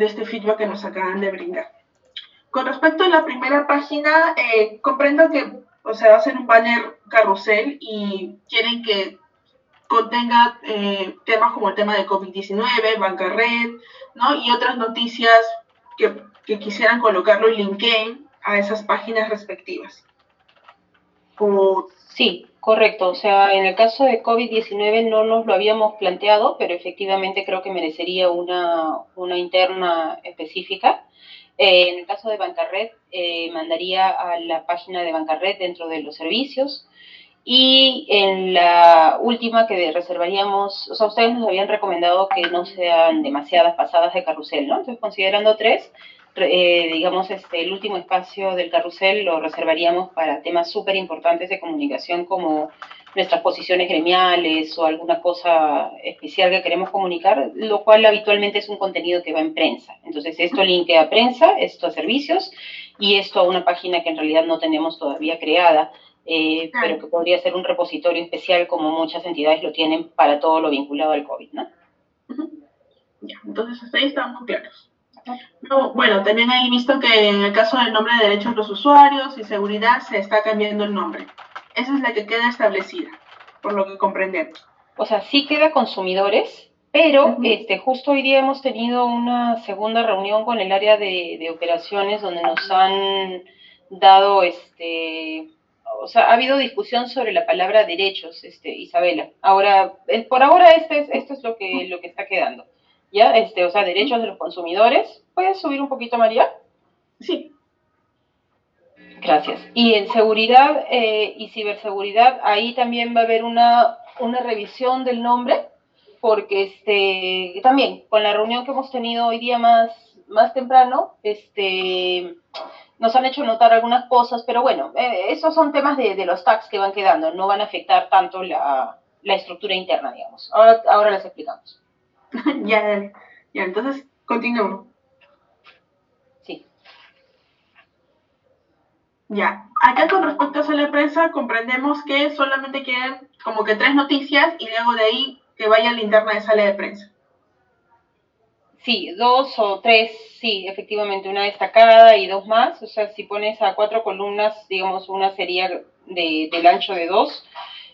de este feedback que nos acaban de brindar. Con respecto a la primera página, eh, comprendo que o sea, va a ser un banner carrusel y quieren que contenga eh, temas como el tema de COVID-19, banca red, ¿no? Y otras noticias que, que quisieran colocarlo en LinkedIn a esas páginas respectivas. Sí, correcto. O sea, en el caso de COVID-19 no nos lo habíamos planteado, pero efectivamente creo que merecería una, una interna específica. Eh, en el caso de Bancarred, eh, mandaría a la página de Bancarred dentro de los servicios. Y en la última que reservaríamos, o sea, ustedes nos habían recomendado que no sean demasiadas pasadas de carrusel, ¿no? Entonces, considerando tres, eh, digamos, este, el último espacio del carrusel lo reservaríamos para temas súper importantes de comunicación como nuestras posiciones gremiales o alguna cosa especial que queremos comunicar, lo cual habitualmente es un contenido que va en prensa. Entonces, esto linkea a prensa, esto a servicios y esto a una página que en realidad no tenemos todavía creada, eh, pero que podría ser un repositorio especial como muchas entidades lo tienen para todo lo vinculado al COVID, ¿no? Ya, entonces hasta ahí estamos claros. No, bueno, también he visto que en el caso del nombre de derechos de los usuarios y seguridad se está cambiando el nombre. Esa es la que queda establecida, por lo que comprendemos. O sea, sí queda consumidores, pero este, justo hoy día hemos tenido una segunda reunión con el área de, operaciones donde nos han dado, este, o sea, ha habido discusión sobre la palabra derechos, este, Isabela. Ahora, por ahora este es, esto es lo que, lo que está quedando. ¿Ya? Este, o sea, derechos de los consumidores. ¿Puedes subir un poquito, María? Sí. Gracias. Y en seguridad eh, y ciberseguridad, ahí también va a haber una, una revisión del nombre, porque este, también con la reunión que hemos tenido hoy día más, más temprano, este, nos han hecho notar algunas cosas, pero bueno, eh, esos son temas de, de, los tags que van quedando, no van a afectar tanto la, la estructura interna, digamos. Ahora, ahora las explicamos. ya, ya, entonces continúo. Ya, acá con respecto a la prensa comprendemos que solamente quieren como que tres noticias y luego de ahí que vaya la interna de sala de prensa. Sí, dos o tres, sí, efectivamente, una destacada y dos más. O sea, si pones a cuatro columnas, digamos, una sería de, del ancho de dos,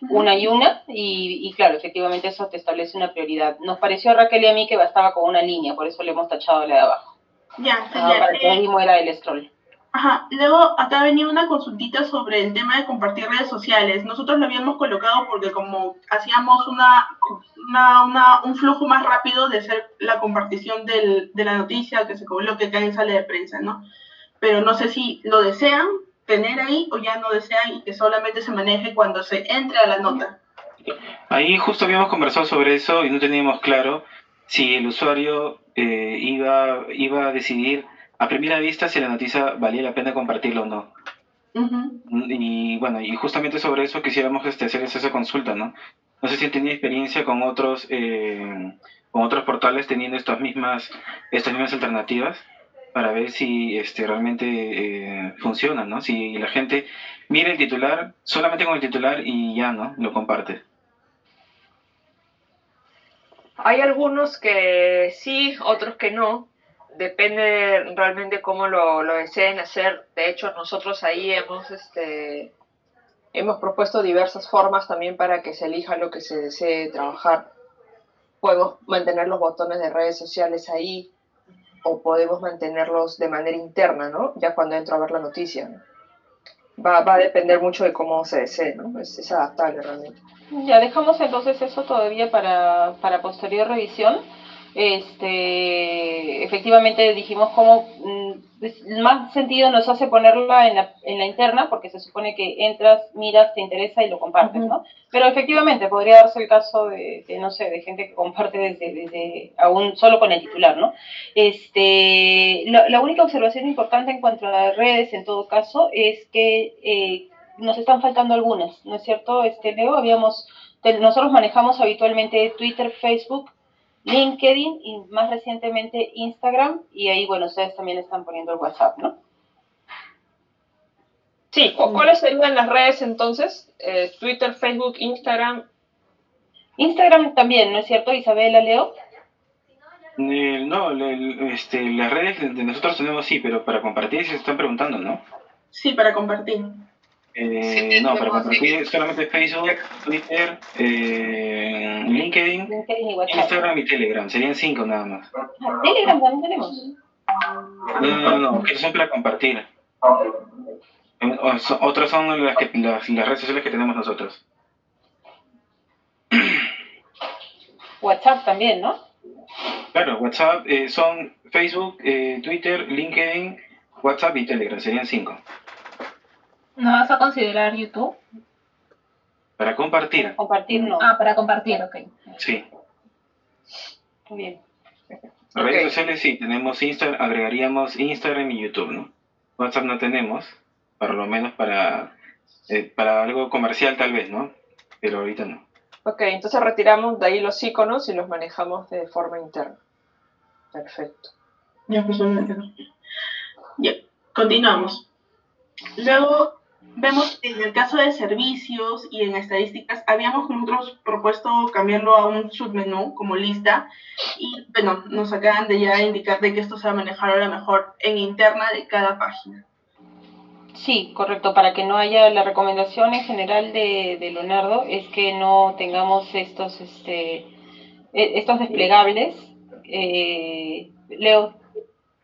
una y una, y, claro, efectivamente eso te establece una prioridad. Nos pareció a Raquel y a mí que bastaba con una línea, por eso le hemos tachado la de abajo. Ya, ah, ya. Para que eh, mismo era el scroll. Ajá, luego acá venía una consultita sobre el tema de compartir redes sociales. Nosotros lo habíamos colocado porque como hacíamos una, una, un flujo más rápido de hacer la compartición del, de la noticia que se coloque acá en sala de prensa, ¿no? Pero no sé si lo desean tener ahí o ya no desean y que solamente se maneje cuando se entre a la nota. Ahí justo habíamos conversado sobre eso y no teníamos claro si el usuario eh, iba, iba a decidir a primera vista si la noticia valía la pena compartirlo o no. Y bueno, y justamente sobre eso quisiéramos este, hacer esa consulta, ¿no? No sé si tenido experiencia con otros, eh, con otros portales teniendo estas mismas, estas mismas alternativas para ver si este, realmente eh, funciona, ¿no? Si la gente mira el titular, solamente con el titular y ya, ¿no? Lo comparte. Hay algunos que sí, otros que no depende realmente cómo lo, lo, deseen hacer. De hecho, nosotros ahí hemos, este, hemos propuesto diversas formas también para que se elija lo que se desee trabajar. Podemos mantener los botones de redes sociales ahí o podemos mantenerlos de manera interna, ¿no? Ya cuando entro a ver la noticia. Va, va a depender mucho de cómo se desee, ¿no? Es, es adaptable realmente. Ya dejamos entonces eso todavía para, para posterior revisión este, efectivamente dijimos cómo mm, más sentido nos hace ponerla en la, en la interna, porque se supone que entras, miras, te interesa y lo compartes, ¿no? Pero efectivamente podría darse el caso de, no sé, de gente que comparte desde, desde aún solo con el titular, ¿no? Este, la, única observación importante en cuanto a las redes, en todo caso, es que eh, nos están faltando algunas, ¿no es cierto? Este, Leo, habíamos, nosotros manejamos habitualmente Twitter, Facebook, LinkedIn y más recientemente Instagram y ahí, bueno, ustedes también están poniendo el WhatsApp, ¿no? Sí, ¿cuáles serían las redes entonces? Eh, Twitter, Facebook, Instagram. Instagram también, ¿no es cierto, Isabela, Leo? Eh, no, este, las redes de nosotros tenemos sí, pero para compartir se están preguntando, ¿no? Sí, para compartir. Eh, no, para compartir solamente Facebook, Twitter, eh, LinkedIn, Instagram y Telegram. Serían cinco nada más. ¿Telegram también tenemos? No, no, no, que son para compartir. Otras son las, que, las, las redes sociales que tenemos nosotros. WhatsApp también, ¿no? Claro, WhatsApp eh, son Facebook, eh, Twitter, LinkedIn, WhatsApp y Telegram, serían cinco. ¿No vas a considerar YouTube? Para compartir. compartir no. Ah, para compartir, ok. Sí. Muy bien. Redes sociales sí, tenemos Instagram, agregaríamos Instagram y YouTube, ¿no? WhatsApp no tenemos, por lo menos para, eh, para algo comercial tal vez, ¿no? Pero ahorita no. Ok, entonces retiramos de ahí los iconos y los manejamos de forma interna. Perfecto. Ya, pues Ya, continuamos. Luego vemos en el caso de servicios y en estadísticas, habíamos nosotros propuesto cambiarlo a un submenú como lista y bueno, nos acaban de ya indicar de que esto se va a manejar ahora mejor en interna de cada página. Sí, correcto. Para que no haya la recomendación en general de, Leonardo es que no tengamos estos, este, e, estos desplegables. Eh, Leo.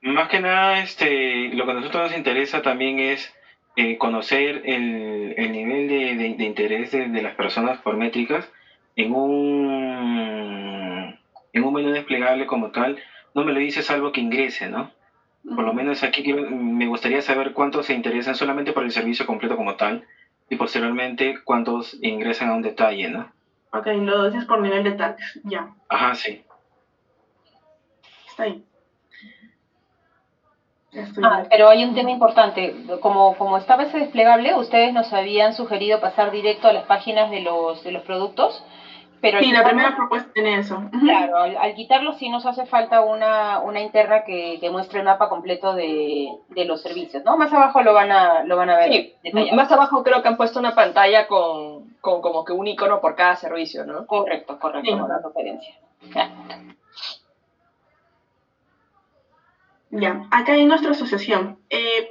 Más que nada, este, lo que a nosotros nos interesa también es eh, conocer el, el nivel de, de, interés de, las personas por métricas en un, en un menú desplegable como tal. No me lo dice salvo que ingrese, ¿no? Por lo menos aquí me gustaría saber cuántos se interesan solamente por el servicio completo como tal y posteriormente cuántos ingresan a un detalle, ¿no? Ok, lo dices por nivel de tags, ya. Ajá, sí. Está ahí. Ah, pero hay un tema importante. Como, como estaba ese desplegable, ustedes nos habían sugerido pasar directo a las páginas de los, de los productos pero sí, la primera propuesta tiene eso. Claro, al, quitarlo sí nos hace falta una, una interna que, que, muestre el mapa completo de, de, los servicios, ¿no? Más abajo lo van a, lo van a ver. Sí, más abajo creo que han puesto una pantalla con, con como que un icono por cada servicio, ¿no? Correcto, correcto, sí. la referencia. Ya. acá en nuestra asociación. Eh,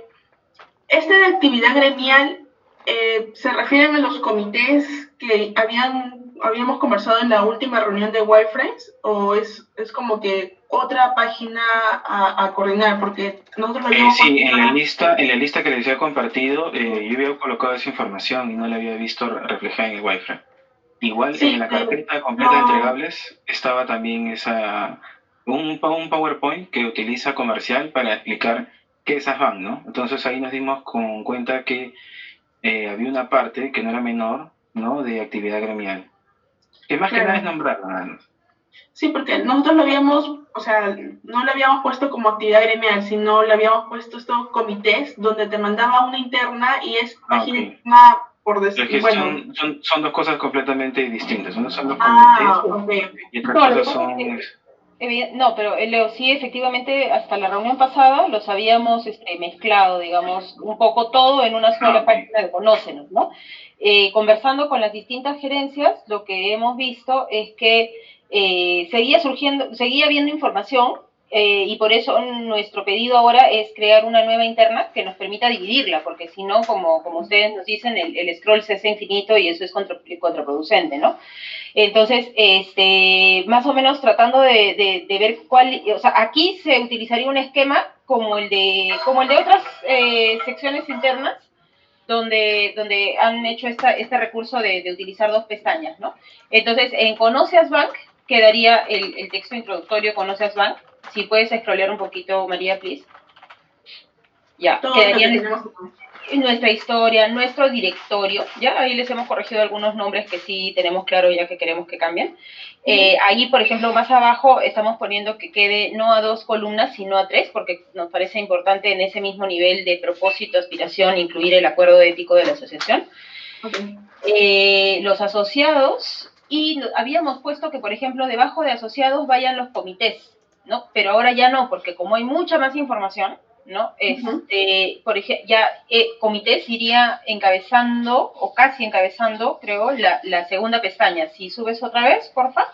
esta de actividad gremial eh, se refieren a los comités que habían habíamos conversado en la última reunión de Wireframes o es, es como que otra página a, coordinar? Porque nosotros lo eh, Sí, en la, lista, en la lista que les había compartido, eh, yo había colocado esa información y no la había visto reflejada en el Wireframe. Igual en la carpeta completa de entregables estaba también esa un, un PowerPoint que utiliza comercial para explicar qué es AFAN, ¿no? Entonces ahí nos dimos con cuenta que eh, había una parte que no era menor, ¿no? De actividad gremial. Que más que nada es nombrarlo, Sí, porque nosotros lo habíamos, o sea, no lo habíamos puesto como actividad gremial, sino lo habíamos puesto estos comités donde te mandaba una interna y es ah, página por decir. Bueno. Son, son, dos cosas completamente distintas. Uno son los ah, comités y otra cosa son. No, pero eh, Leo, sí, efectivamente, hasta la reunión pasada los habíamos este, mezclado, digamos, un poco todo en una sola ah, página de Conócenos, ¿no? Eh, conversando con las distintas gerencias, lo que hemos visto es que eh, seguía surgiendo, seguía habiendo información eh, y por eso nuestro pedido ahora es crear una nueva interna que nos permita dividirla, porque si no, como, como ustedes nos dicen, el, scroll se hace infinito y eso es contraproducente, ¿no? Entonces, este, más o menos tratando de, ver cuál, o sea, aquí se utilizaría un esquema como el de, como el de otras secciones internas, donde, donde han hecho esta, este recurso de, utilizar dos pestañas, ¿no? Entonces, en Conoce Bank quedaría el, el texto introductorio Conoce Bank. Si puedes scrollear un poquito, María, please. Ya, quedaría nuestra historia, nuestro directorio, ya ahí les hemos corregido algunos nombres que sí tenemos claro ya que queremos que cambien. Eh, ahí, por ejemplo, más abajo estamos poniendo que quede no a dos columnas, sino a tres, porque nos parece importante en ese mismo nivel de propósito, aspiración, incluir el acuerdo ético de la asociación. Eh, los asociados, y habíamos puesto que, por ejemplo, debajo de asociados vayan los comités, ¿no? Pero ahora ya no, porque como hay mucha más información, ¿no? Este, por ejemplo, ya eh, comités iría encabezando, o casi encabezando, creo, la, segunda pestaña. Si subes otra vez, porfa.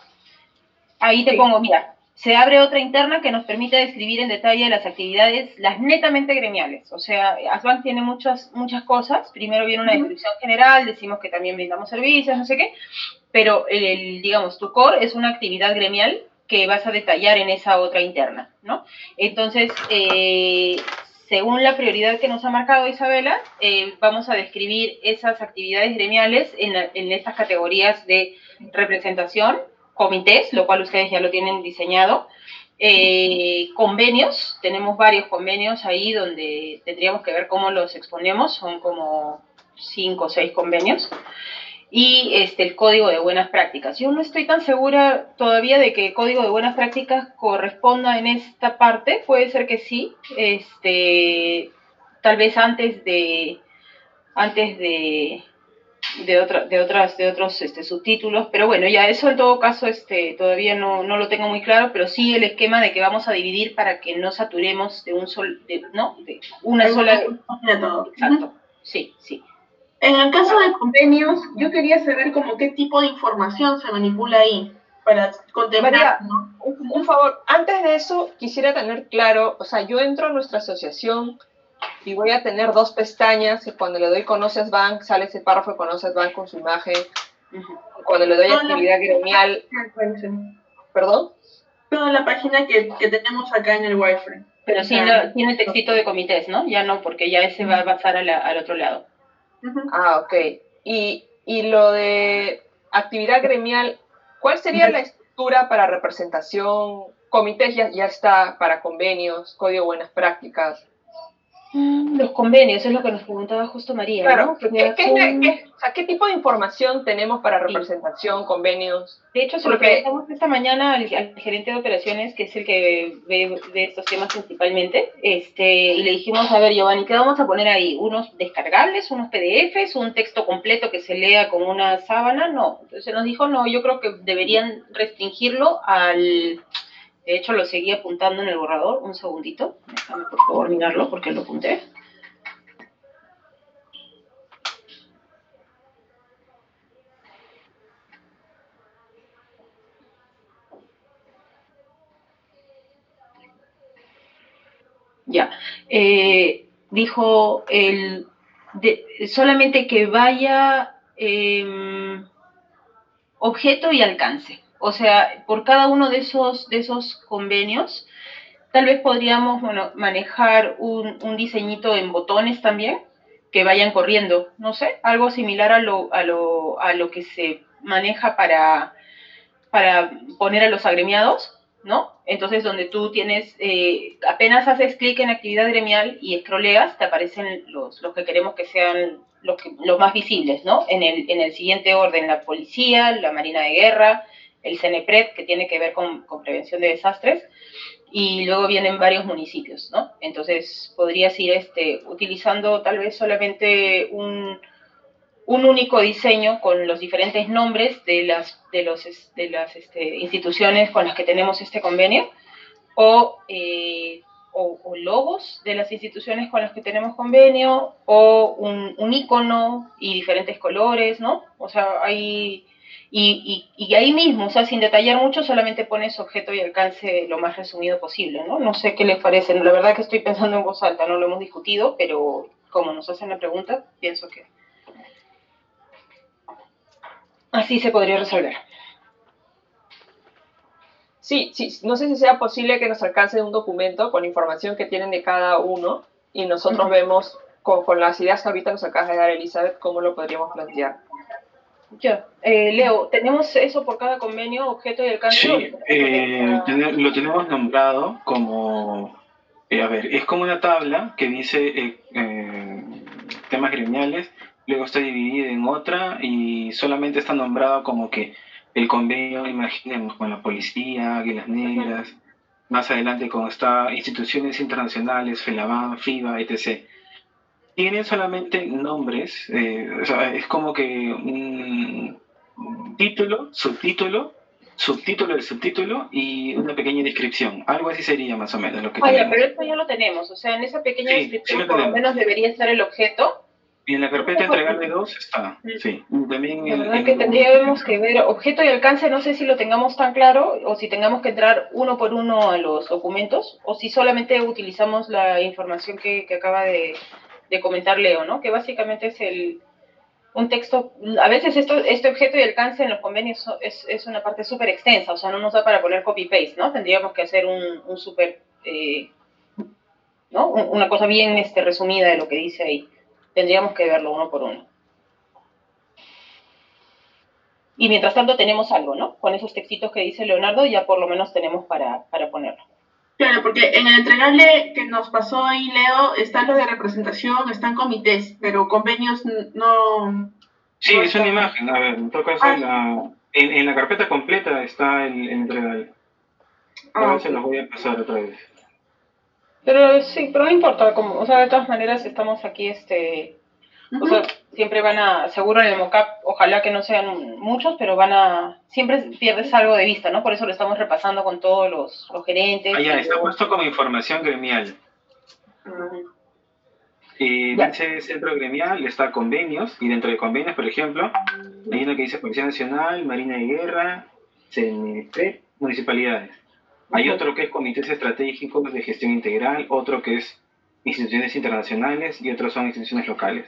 Ahí te pongo, mira, se abre otra interna que nos permite describir en detalle las actividades, las netamente gremiales. O sea, ASBANK tiene muchas, muchas cosas. Primero viene una descripción general, decimos que también brindamos servicios, no sé qué, pero el, digamos, tu core es una actividad gremial que vas a detallar en esa otra interna, ¿no? Entonces, eh, según la prioridad que nos ha marcado Isabela, eh, vamos a describir esas actividades gremiales en, estas categorías de representación, comités, lo cual ustedes ya lo tienen diseñado. Eh, convenios, tenemos varios convenios ahí donde tendríamos que ver cómo los exponemos, son como cinco o seis convenios. Y este, el código de buenas prácticas. Yo no estoy tan segura todavía de que el código de buenas prácticas corresponda en esta parte, puede ser que sí, este, tal vez antes de, antes de, de, otra, de, otras, de otros este, subtítulos, pero bueno, ya eso en todo caso este, todavía no, no, lo tengo muy claro, pero sí el esquema de que vamos a dividir para que no saturemos de un sol, de, ¿no? De una sola... Exacto, sí, sí. En el caso de convenios, yo quería saber como qué tipo de información se manipula ahí para contemplar. un, un favor, antes de eso quisiera tener claro, o sea, yo entro a nuestra asociación y voy a tener dos pestañas y cuando le doy Conoces Bank sale ese párrafo de Conoces Bank con su imagen. Cuando le doy actividad gremial. ¿Perdón? Toda la página que, que tenemos acá en el Wi-Fi. Pero sí, tiene textito de comités, ¿no? Ya no, porque ya ese va a pasar al otro lado. Ah, ok. Y, y lo de actividad gremial, ¿cuál sería la estructura para representación? Comités ya, ya está para convenios, código de buenas prácticas. Los convenios, es lo que nos preguntaba justo María. Claro, ¿qué, tipo de información tenemos para representación, convenios? De hecho, se lo preguntamos esta mañana al, gerente de operaciones, que es el que ve, de estos temas principalmente, este, y le dijimos, a ver, Giovanni, ¿qué vamos a poner ahí? ¿Unos descargables, unos PDFs, un texto completo que se lea con una sábana? No. Entonces nos dijo, no, yo creo que deberían restringirlo al de hecho, lo seguí apuntando en el borrador. Un segundito. Déjame, por favor, mirarlo porque lo apunté. Ya. Eh, dijo el solamente que vaya em, objeto y alcance. O sea, por cada uno de esos, de esos convenios, tal vez podríamos manejar un, un diseñito en botones también que vayan corriendo, no sé, algo similar a lo, a lo, a lo que se maneja para, para poner a los agremiados, ¿no? Entonces, donde tú tienes, eh, apenas haces clic en actividad gremial y scrolleas, te aparecen los, los que queremos que sean los, los más visibles, ¿no? En el, en el siguiente orden, la policía, la marina de guerra, el CENEPRED, que tiene que ver con, prevención de desastres, y luego vienen varios municipios, ¿no? Entonces podrías ir este, utilizando tal vez solamente un, único diseño con los diferentes nombres de las, de los, de las este, instituciones con las que tenemos este convenio, o, eh, o, logos de las instituciones con las que tenemos convenio, o un, un icono y diferentes colores, ¿no? O sea, hay y, y, ahí mismo, o sea, sin detallar mucho, solamente pones objeto y alcance lo más resumido posible, ¿no? No sé qué les parece. La verdad que estoy pensando en voz alta, no lo hemos discutido, pero como nos hacen la pregunta, pienso que así se podría resolver. Sí, sí, no sé si sea posible que nos alcance un documento con información que tienen de cada uno y nosotros vemos con, con, las ideas que ahorita nos acaba de dar Elizabeth cómo lo podríamos plantear. Ya, eh, Leo, ¿tenemos eso por cada convenio, objeto y alcance? Sí, eh, lo tenemos nombrado como, eh, a ver, es como una tabla que dice temas gremiales, luego está dividida en otra y solamente está nombrado como que el convenio, imaginemos, con la policía, Águilas Negras, más adelante con está instituciones internacionales, FELABAN, FIBA, etc tienen solamente nombres, eh, o sea, es como que un título, subtítulo, subtítulo del subtítulo y una pequeña descripción. Algo así sería más o menos lo que Oye, pero esto ya lo tenemos, o sea, en esa pequeña descripción por lo menos debería estar el objeto. Y en la carpeta entregarle dos está, sí. También La el- verdad el- que tendríamos que ver objeto y alcance, no sé si lo tengamos tan claro o si tengamos que entrar uno por uno a los documentos o si solamente utilizamos la información que, que acaba de, de comentar Leo, ¿no? Que básicamente es el un texto, a veces esto, este objeto y alcance en los convenios es, es una parte súper extensa, o sea, no nos da para poner copy-paste, ¿no? Tendríamos que hacer un, un súper, eh, ¿no? Un- Una cosa bien este, resumida de lo que dice ahí. Tendríamos que verlo uno por uno. Y mientras tanto tenemos algo, ¿no? Con esos textitos que dice Leonardo ya por lo menos tenemos para, para ponerlo. Claro, porque en el entregable que nos pasó ahí, Leo, están los de representación, están comités, pero convenios no... Sí, no es una imagen. A ver, en todo caso, Ah. la- en, en la carpeta completa está el, el entregable. A Ah, ver, se los voy a pasar otra vez. Pero sí, pero no importa, como, o sea, de todas maneras estamos aquí, este, o sea, siempre van a, seguro en el mockup, ojalá que no sean muchos, pero van a, siempre pierdes algo de vista, ¿no? Por eso lo estamos repasando con todos los, los gerentes. Ah, ya, está puesto como información gremial. Y Ya. dice centro gremial, está convenios, y dentro de convenios, por ejemplo, hay uno que dice Policía Nacional, Marina de Guerra, CNP, municipalidades. Hay otro que es comités estratégicos de gestión integral, otro que es instituciones internacionales y otros son instituciones locales.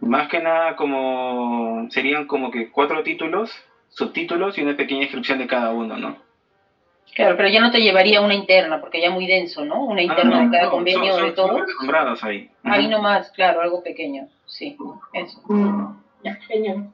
Más que nada como serían como que cuatro títulos, subtítulos y una pequeña descripción de cada uno, ¿no? Claro, pero ya no te llevaría una interna, porque ya muy denso, ¿no? Una interna Ah, de cada no, convenio son- de son- todos. son nombrados ahí. Ahí nomás, claro, algo pequeño, sí, eso. Mm, Ya, genial.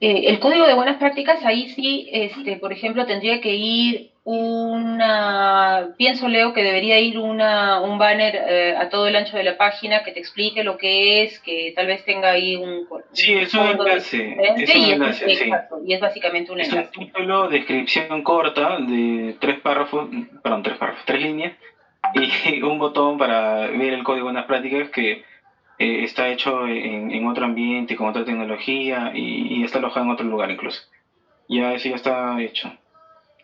Eh, el código de buenas prácticas, ahí sí, este, por ejemplo, tendría que ir una, pienso Leo que debería ir una, un banner eh, a todo el ancho de la página que te explique lo que es, que tal vez tenga ahí un... Sí, es un enlace, es un y enlace, sí. exacto, y es básicamente un Es un enlace. título, descripción corta de tres párrafos, perdón, tres párrafos, tres líneas y un botón para ver el código de buenas prácticas que eh, está hecho en, en otro ambiente, con otra tecnología y, y está alojado en otro lugar incluso. Ya eso ya está hecho.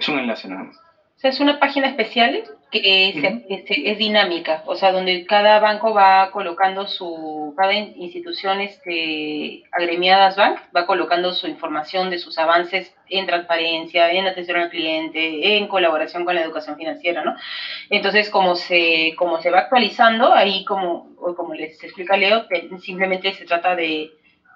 Es un enlace nada más. O sea, es una página especial que se- es dinámica, o sea, donde cada banco va colocando su, cada in- institución este, agremiadas bank va colocando su información de sus avances en transparencia, en atención al cliente, en colaboración con la educación financiera, ¿no? Entonces, como se, como se va actualizando, ahí como, como les explica Leo, te- simplemente se trata de,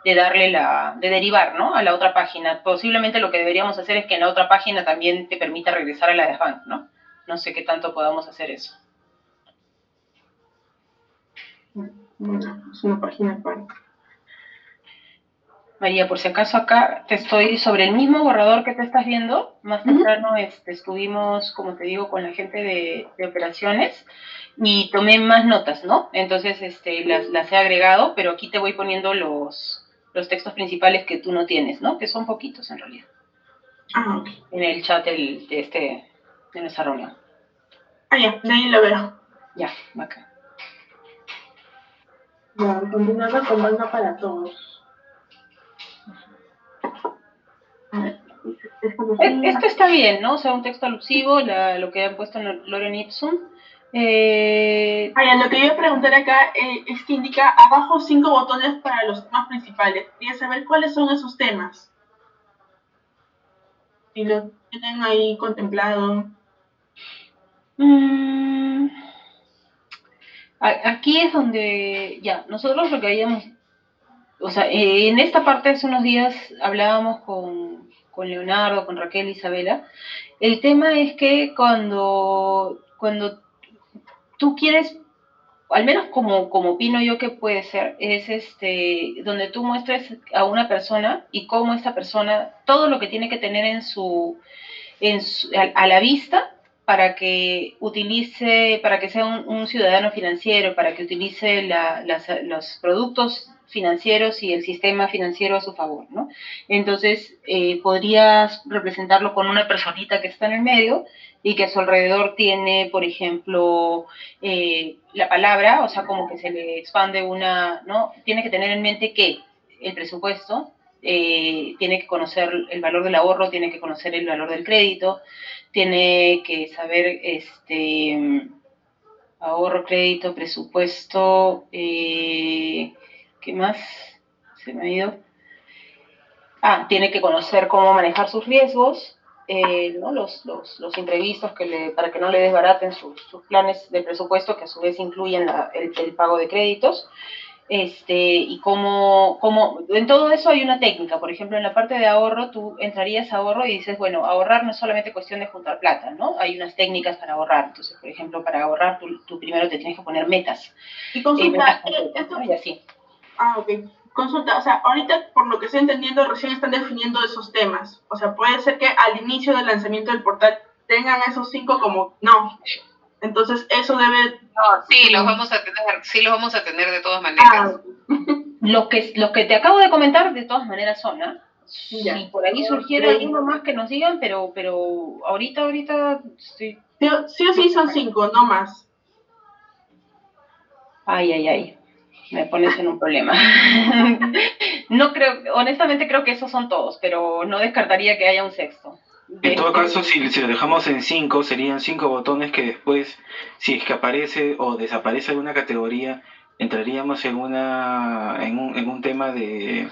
de darle la, de derivar, ¿no? A la otra página. Posiblemente lo que deberíamos hacer es que en la otra página también te permita regresar a la de Bank, ¿no? No sé qué tanto podamos hacer eso. Es una página para... María, por si acaso acá te estoy sobre el mismo borrador que te estás viendo. Más temprano este, estuvimos, como te digo, con la gente de, de operaciones y tomé más notas, ¿no? Entonces este, las, las he agregado, pero aquí te voy poniendo los, los textos principales que tú no tienes, ¿no? Que son poquitos en realidad, Ah, ok. en el chat del- de, este, de nuestra reunión. Ah, ya, de ahí lo veo. Ya, bacán. Ya, continuando con banca para todos. A ver, E- sé. Esto está bien, ¿no? O sea, un texto alusivo, la- lo que han puesto en Loren Ipsum. Eh, ya, lo que yo iba a preguntar acá eh, es que indica abajo cinco botones para los temas principales. Quería saber cuáles son esos temas. Si lo tienen ahí contemplado. Mm, aquí es donde, ya, nosotros lo que habíamos, o sea, eh, en esta parte hace unos días hablábamos con, con Leonardo, con Raquel, Isabela. El tema es que cuando, cuando tú quieres, al menos como, como opino yo que puede ser, es este, donde tú muestres a una persona y cómo esta persona, todo lo que tiene que tener en su, en su- a, la vista para que utilice, para que sea un, un ciudadano financiero, para que utilice la- las- los productos financieros y el sistema financiero a su favor, ¿no? Entonces, eh, podrías representarlo con una personita que está en el medio y que a su alrededor tiene, por ejemplo, eh, la palabra, o sea, como que se le expande una, ¿no? Tiene que tener en mente que el presupuesto eh, tiene que conocer el valor del ahorro, tiene que conocer el valor del crédito, tiene que saber, este, ahorro, crédito, presupuesto, eh, ¿qué más? Se me ha ido. Ah, tiene que conocer cómo manejar sus riesgos, eh, ¿no? los, los, los, imprevistos que le, para que no le desbaraten sus, sus planes de presupuesto, que a su vez incluyen la, el, el, pago de créditos. Este, y cómo, cómo, en todo eso hay una técnica. Por ejemplo, en la parte de ahorro, tú entrarías a ahorro y dices, bueno, ahorrar no es solamente cuestión de juntar plata, ¿no? Hay unas técnicas para ahorrar. Entonces, por ejemplo, para ahorrar, tú, tú primero te tienes que poner metas. Y consulta, eh, metas, esto, ¿no? y así. Ah, ok consulta, o sea, ahorita por lo que estoy entendiendo recién están definiendo esos temas. O sea, puede ser que al inicio del lanzamiento del portal tengan esos cinco como no. Entonces eso debe. No, sí, los vamos a tener, sí los vamos a tener de todas maneras. Ah, Los que, los que te acabo de comentar, de todas maneras son, ¿ah? Ya. Si por ahí surgiera alguno más que nos digan, pero, pero ahorita, ahorita estoy. sí, o- sí o sí son cinco, no más. Ay, ay, ay. Me pones en un problema. no creo, honestamente creo que esos son todos, pero no descartaría que haya un sexto. En todo Este, caso, si, si lo dejamos en 5, serían 5 botones que después, si es que aparece o desaparece alguna categoría, entraríamos en una en un, en un tema de,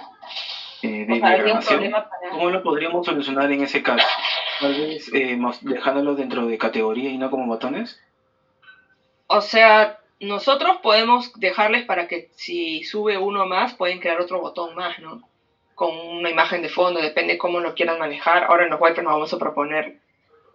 eh, de problema para... ¿Cómo lo podríamos solucionar en ese caso? Tal vez eh, dejándolo dentro de categoría y no como botones. O sea, nosotros podemos dejarles para que si sube uno más, pueden crear otro botón más, ¿no? Con una imagen de fondo, depende cómo lo quieran manejar. Ahora en los wipers nos vamos a proponer.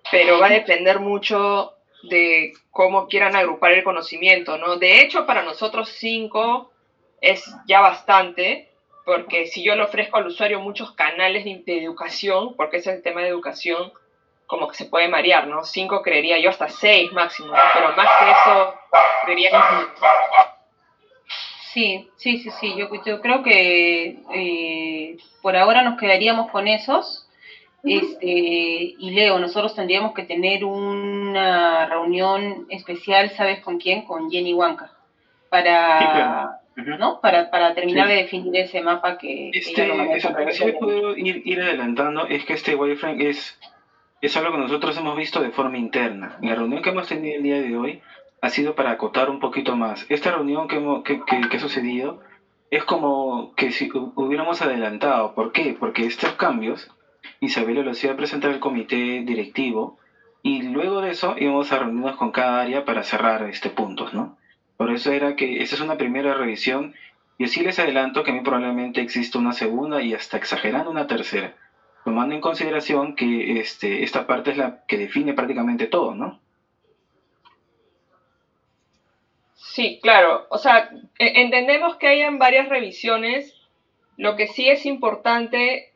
Pero va a depender mucho de cómo quieran agrupar el conocimiento, ¿no? De hecho, para nosotros cinco es ya bastante, porque si yo le ofrezco al usuario muchos canales de, de educación, porque ese es el tema de educación, como que se puede marear, ¿no? Cinco creería yo hasta seis máximo, ¿no? pero más que eso creería que Sí, sí, sí, sí. Yo, yo creo que eh, por ahora nos quedaríamos con esos. Este, y Leo, nosotros tendríamos que tener una reunión especial, ¿sabes con quién? Con Jenny Huanca, para, Sí, claro. Ujú. ¿no? para, para terminar Sí. de definir ese mapa que, que Este, ella lo eso, perfectamente. puedo ir, ir adelantando es que este wireframe es, es algo que nosotros hemos visto de forma interna. La reunión que hemos tenido el día de hoy ha sido para acotar un poquito más. Esta reunión que, hemos, que, que, que ha sucedido es como que si hu- hubiéramos adelantado. ¿Por qué? Porque estos cambios Isabela los iba a presentar al comité directivo y luego de eso íbamos a reunirnos con cada área para cerrar este puntos, ¿no? Por eso era que esa es una primera revisión y así les adelanto que a mí probablemente existe una segunda y hasta exagerando una tercera, tomando en consideración que este, esta parte es la que define prácticamente todo, ¿no? Sí, claro. O sea, e- entendemos que hayan varias revisiones. Lo que sí es importante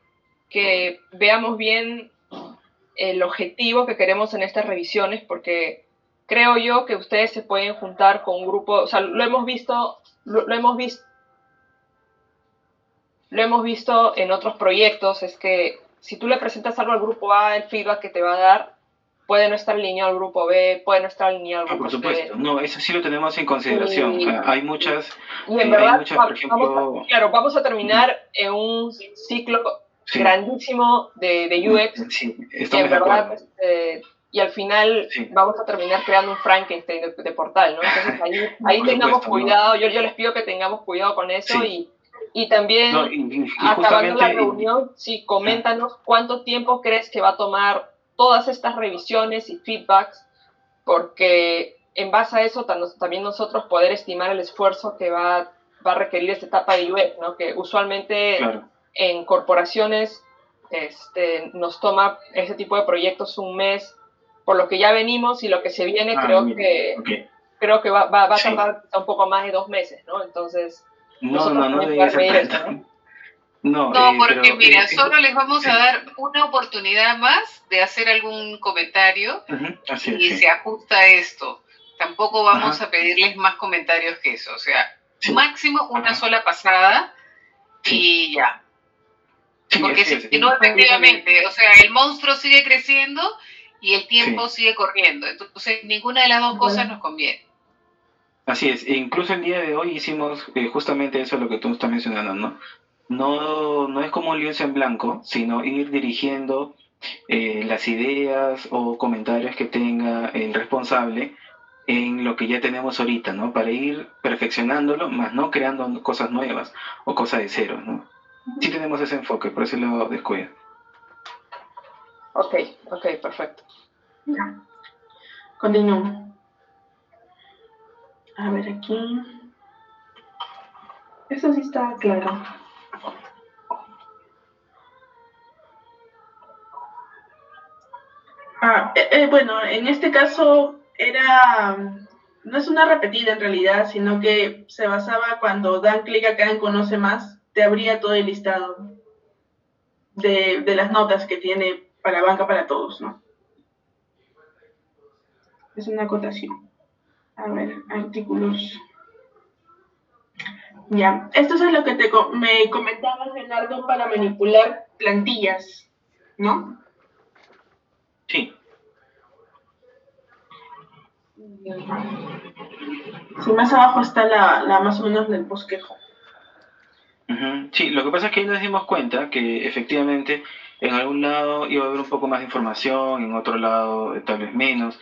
que veamos bien el objetivo que queremos en estas revisiones, porque creo yo que ustedes se pueden juntar con un grupo, o sea, lo hemos visto, lo, lo hemos visto, lo hemos visto en otros proyectos, es que si tú le presentas algo al grupo A, el feedback que te va a dar puede no estar alineado al grupo B, puede no estar alineado al Ah, grupo por C. supuesto. No, eso sí lo tenemos en consideración. Ah, Hay muchas... Y en hay verdad, muchas, por ejemplo- a, claro, vamos a terminar en un ciclo sí, grandísimo de, de UX. Sí, y estamos en de verdad, acuerdo. este, y al final Sí. vamos a terminar creando un Frankenstein de, de portal, ¿no? Entonces ahí, ahí Por tengamos supuesto, ¿no? cuidado, yo, yo les pido que tengamos cuidado con eso y, y también No, y, y- acabando la reunión, sí, coméntanos cuánto tiempo crees que va a tomar todas estas revisiones y feedbacks, porque en base a eso también nosotros poder estimar el esfuerzo que va, va a requerir esta etapa de UX, ¿no? Que usualmente Claro. en corporaciones este, nos toma ese tipo de proyectos un mes, por lo que ya venimos y lo que se viene Ah, creo mira, que ok. creo que va, va, va a Sí. tardar quizá un poco más de dos meses, ¿no? Entonces, No, no, no No, No, eh, porque pero, mira, eh, solo les vamos a dar una oportunidad más de hacer algún comentario Así y es, sí. se ajusta a esto. Tampoco vamos Ajá. a pedirles más comentarios que eso. O sea, Sí. máximo una Ajá. sola pasada Sí. y ya. Sí, Porque si no, efectivamente, o sea, el monstruo sigue creciendo y el tiempo sigue corriendo. Entonces, ninguna de las dos cosas nos conviene. Así es, e incluso el día de hoy hicimos eh, justamente eso lo que tú estás mencionando, ¿no? No, no es como un lienzo en blanco, sino ir dirigiendo eh, las ideas o comentarios que tenga el responsable en lo que ya tenemos ahorita, ¿no? Para ir perfeccionándolo, más no creando cosas nuevas o cosas de cero, ¿no? Sí tenemos ese enfoque, por eso lo descuido. Ok, ok, perfecto. Continúo. A ver aquí. Eso sí está claro. Ah, eh, eh, bueno, en este caso era, no es una repetida en realidad, sino que se basaba cuando dan clic acá en Conoce Más, te abría todo el listado de, de las notas que tiene para banca para todos, ¿no? Es una acotación. A ver, artículos. Ya, esto es lo que te, me comentabas, Leonardo, para manipular plantillas, ¿no? Sí. Sí, más abajo está la, la más o menos del bosquejo. Sí, lo que pasa es que ahí nos dimos cuenta que efectivamente en algún lado iba a haber un poco más de información, en otro lado tal vez menos.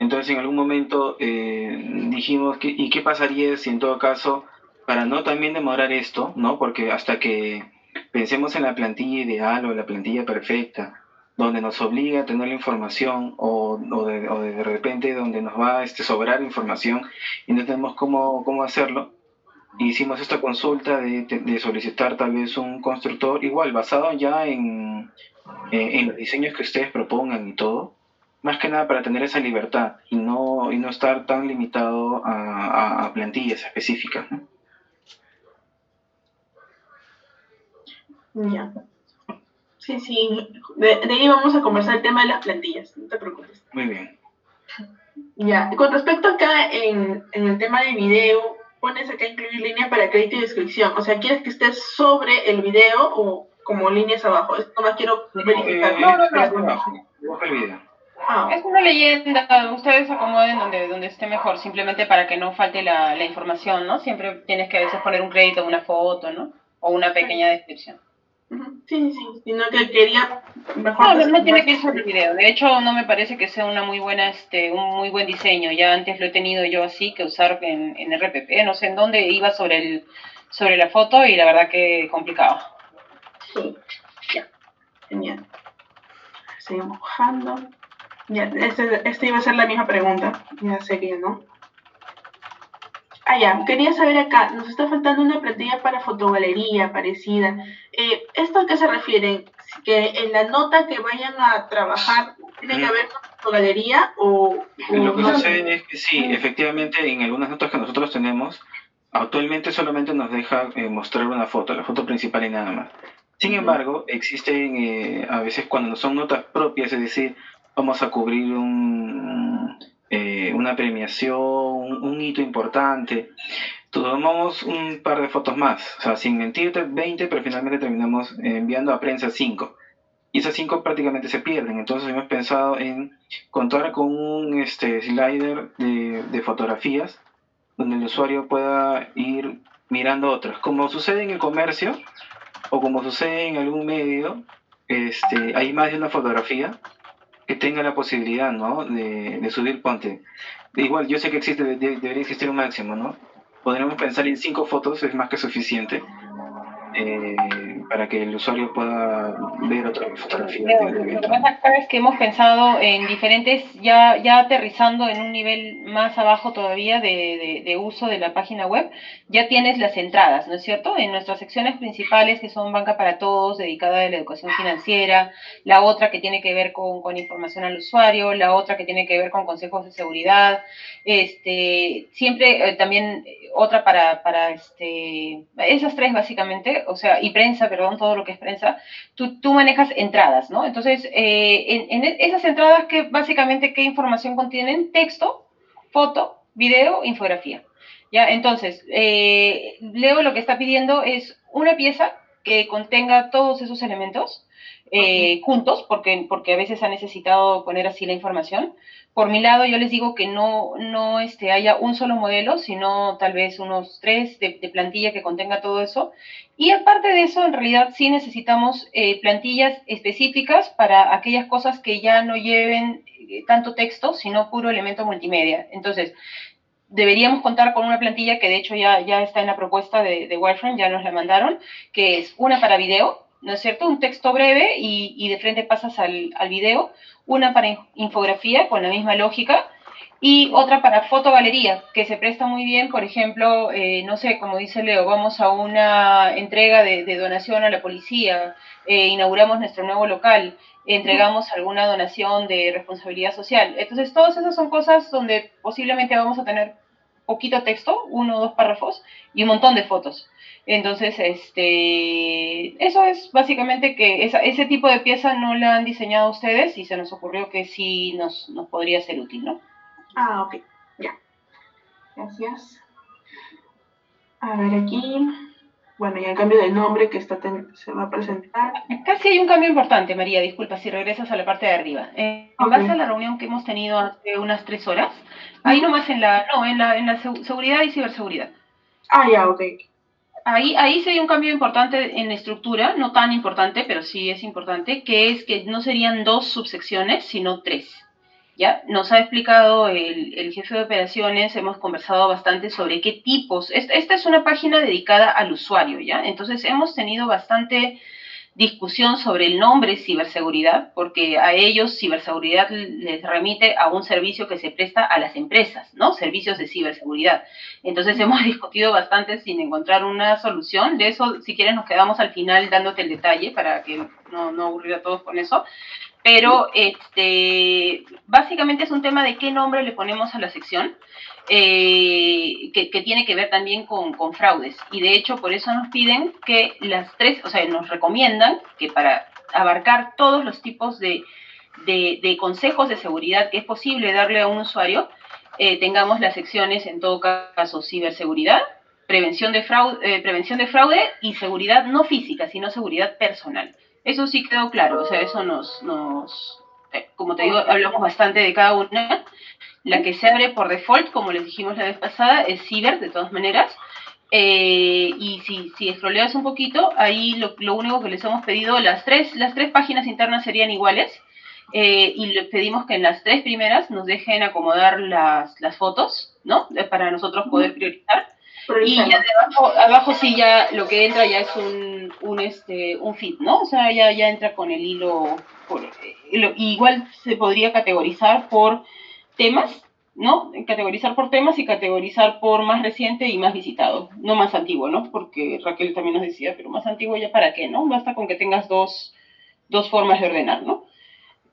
Entonces en algún momento eh, dijimos, que, ¿y qué pasaría si en todo caso, para no también demorar esto, ¿no? Porque hasta que pensemos en la plantilla ideal o la plantilla perfecta, donde nos obliga a tener la información o, de, de, repente donde nos va a este, sobrar información y no tenemos cómo, cómo hacerlo, hicimos esta consulta de, de, solicitar tal vez un constructor igual basado ya en, en, en los diseños que ustedes propongan y todo más que nada para tener esa libertad y no, y no estar tan limitado a, a, plantillas específicas. Ya. Sí, sí. De, de, ahí vamos a conversar el tema de las plantillas, no te preocupes. Muy bien. Ya. Con respecto acá en, en el tema de video, pones acá incluir línea para crédito y descripción. O sea, ¿quieres que esté sobre el video o como líneas abajo? Esto más quiero verificar. Eh, no, no, no, abajo. Abajo el video. Ah. Es una leyenda, ustedes acomoden donde, donde esté mejor, simplemente para que no falte la, la, información, ¿no? Siempre tienes que a veces poner un crédito, una foto, ¿no? O una pequeña descripción. Sí, sí, sino que quería mejor. No, no tiene que sobre el video. De hecho, no me parece que sea una muy buena, este, un muy buen diseño. Ya antes lo he tenido yo así que usar en, en RPP. No sé en dónde iba sobre el, sobre la foto y la verdad que complicado. Sí, ya, genial. Sigue mojando. Ya, este, este, iba a ser la misma pregunta, ya sería, ¿no? Ah, ya, quería saber acá, nos está faltando una plantilla para fotogalería parecida. Eh, ¿Esto a qué se refiere? ¿Que en la nota que vayan a trabajar tiene que haber fotogalería o...? o Lo que no? sucede es que sí, efectivamente, en algunas notas que nosotros tenemos, actualmente solamente nos deja eh, mostrar una foto, la foto principal y nada más. Sin embargo, existen eh, a veces cuando no son notas propias, es decir, vamos a cubrir eh, una premiación, un, hito importante. Tomamos un par de fotos más, o sea, sin mentirte, 20, pero finalmente terminamos enviando a prensa 5. Y esas 5 prácticamente se pierden. Entonces hemos pensado en contar con un este, slider de, de fotografías donde el usuario pueda ir mirando otras. Como sucede en el comercio o como sucede en algún medio, este, hay más de una fotografía que tenga la posibilidad, ¿no? De, de subir, ponte. Igual, yo sé que existe, de, debería existir un máximo, ¿no? Podríamos pensar en cinco fotos, es más que suficiente. Eh, para que el usuario pueda ver otra fotografía. Lo que pasa es que hemos pensado en diferentes, ya, ya aterrizando en un nivel más abajo todavía de, de, de, uso de la página web, ya tienes las entradas, ¿no es cierto? En nuestras secciones principales, que son Banca para Todos, dedicada a la educación financiera, la otra que tiene que ver con, con información al usuario, la otra que tiene que ver con consejos de seguridad, este, siempre eh, también otra para, para este, esas tres básicamente, o sea, y prensa, perdón, todo lo que es prensa, tú, tú manejas entradas, ¿no? Entonces, eh, en, en, esas entradas, que básicamente qué información contienen? Texto, foto, video, infografía. ¿Ya? Entonces, eh, Leo lo que está pidiendo es una pieza que contenga todos esos elementos, eh, juntos, porque, porque a veces ha necesitado poner así la información. Por mi lado, yo les digo que no, no este, haya un solo modelo, sino tal vez unos tres de, plantilla que contenga todo eso. Y aparte de eso, en realidad sí necesitamos eh, plantillas específicas para aquellas cosas que ya no lleven eh, tanto texto, sino puro elemento multimedia. Entonces, deberíamos contar con una plantilla que de hecho ya, ya está en la propuesta de, de Wireframe, ya nos la mandaron, que es una para video, ¿no es cierto? Un texto breve y, de frente pasas al, al, video, una para infografía con la misma lógica y otra para fotogalería, que se presta muy bien, por ejemplo, eh, no sé, como dice Leo, vamos a una entrega de, de donación a la policía, eh, inauguramos nuestro nuevo local, entregamos alguna donación de responsabilidad social. Entonces, todas esas son cosas donde posiblemente vamos a tener poquito texto, uno o dos párrafos, y un montón de fotos. Entonces, este, eso es básicamente que ese tipo de pieza no la han diseñado ustedes y se nos ocurrió que sí nos, nos podría ser útil, ¿no? Ah, ok, ya. Gracias. A ver aquí. Bueno, y el cambio de nombre que está se va a presentar. Casi hay un cambio importante, María, disculpa, si regresas a la parte de arriba. Eh, en base a la reunión que hemos tenido hace unas tres horas, ahí nomás en la, no, en la, en la seguridad y ciberseguridad. Ah, ya, ok. Ahí, ahí sí hay un cambio importante en la estructura, no tan importante, pero sí es importante, que es que no serían dos subsecciones, sino tres. ¿Ya? Nos ha explicado el, jefe de operaciones, hemos conversado bastante sobre qué tipos. Esta, es una página dedicada al usuario, ¿ya? Entonces hemos tenido bastante discusión sobre el nombre ciberseguridad, porque a ellos ciberseguridad les remite a un servicio que se presta a las empresas, ¿no? Servicios de ciberseguridad. Entonces hemos discutido bastante sin encontrar una solución. De eso, si quieres, nos quedamos al final dándote el detalle para que no, no aburrir a todos con eso pero este, básicamente es un tema de qué nombre le ponemos a la sección, eh, que, tiene que ver también con, fraudes. Y de hecho, por eso nos piden que las tres, o sea, nos recomiendan que para abarcar todos los tipos de, consejos de seguridad que es posible darle a un usuario, eh, tengamos las secciones, en todo caso, ciberseguridad, prevención de, fraude, eh, prevención de fraude y seguridad no física, sino seguridad personal. Eso sí quedó claro, o sea, eso nos, nos eh, como te digo, hablamos bastante de cada una. La que se abre por default, como les dijimos la vez pasada, es Ciber, de todas maneras. Eh, y si, si scrolleas un poquito, ahí lo, lo, único que les hemos pedido, las tres, las tres páginas internas serían iguales. Eh, y les pedimos que en las tres primeras nos dejen acomodar las, las fotos, ¿no? Para nosotros poder priorizar. Y ya de abajo, abajo sí ya lo que entra ya es un, un, este, un feed, ¿no? O sea, ya, ya entra con el hilo, por, eh, igual se podría categorizar por temas, ¿no? Categorizar por temas y categorizar por más reciente y más visitado, no más antiguo, ¿no? Porque Raquel también nos decía, pero más antiguo ya para qué, ¿no? Basta con que tengas dos, dos formas de ordenar, ¿no?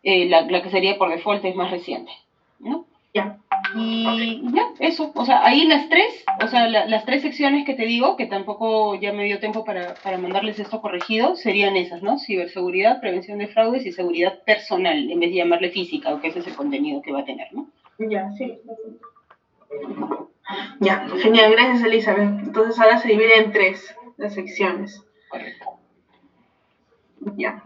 Eh, la, la que sería por default es más reciente, ¿no? Ya. Y ya, eso, o sea, ahí las tres, o sea, las tres secciones que te digo, que tampoco ya me dio tiempo para, para, mandarles esto corregido, serían esas, ¿no? Ciberseguridad, prevención de fraudes y seguridad personal, en vez de llamarle física, o que ese es el contenido que va a tener, ¿no? Ya, sí. Ya, genial, gracias Elizabeth. Entonces ahora se divide en tres las secciones. Correcto. Ya.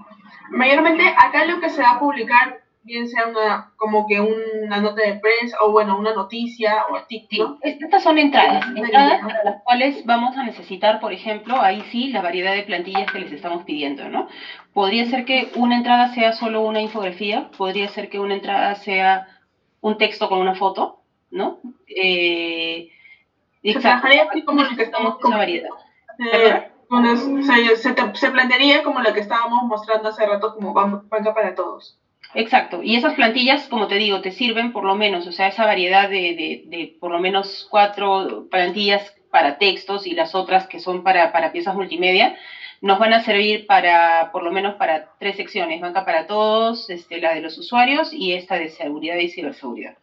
Mayormente acá lo que se va a publicar bien sea una, como que una nota de prensa o bueno, una noticia o artículo. Estas son entradas, entradas para las cuales vamos a necesitar, por ejemplo, ahí sí, la variedad de plantillas que les estamos pidiendo, ¿no? Podría ser que una entrada sea solo una infografía, podría ser que una entrada sea un texto con una foto, ¿no? Eh, exacto. Se como lo que estamos con variedad. Eh, se, se, plantearía como lo que estábamos mostrando hace rato como banca para todos. Exacto, y esas plantillas, como te digo, te sirven por lo menos, o sea, esa variedad de, de, por lo menos cuatro plantillas para textos y las otras que son para, para piezas multimedia, nos van a servir para, por lo menos para tres secciones, banca para todos, este, la de los usuarios y esta de seguridad y ciberseguridad.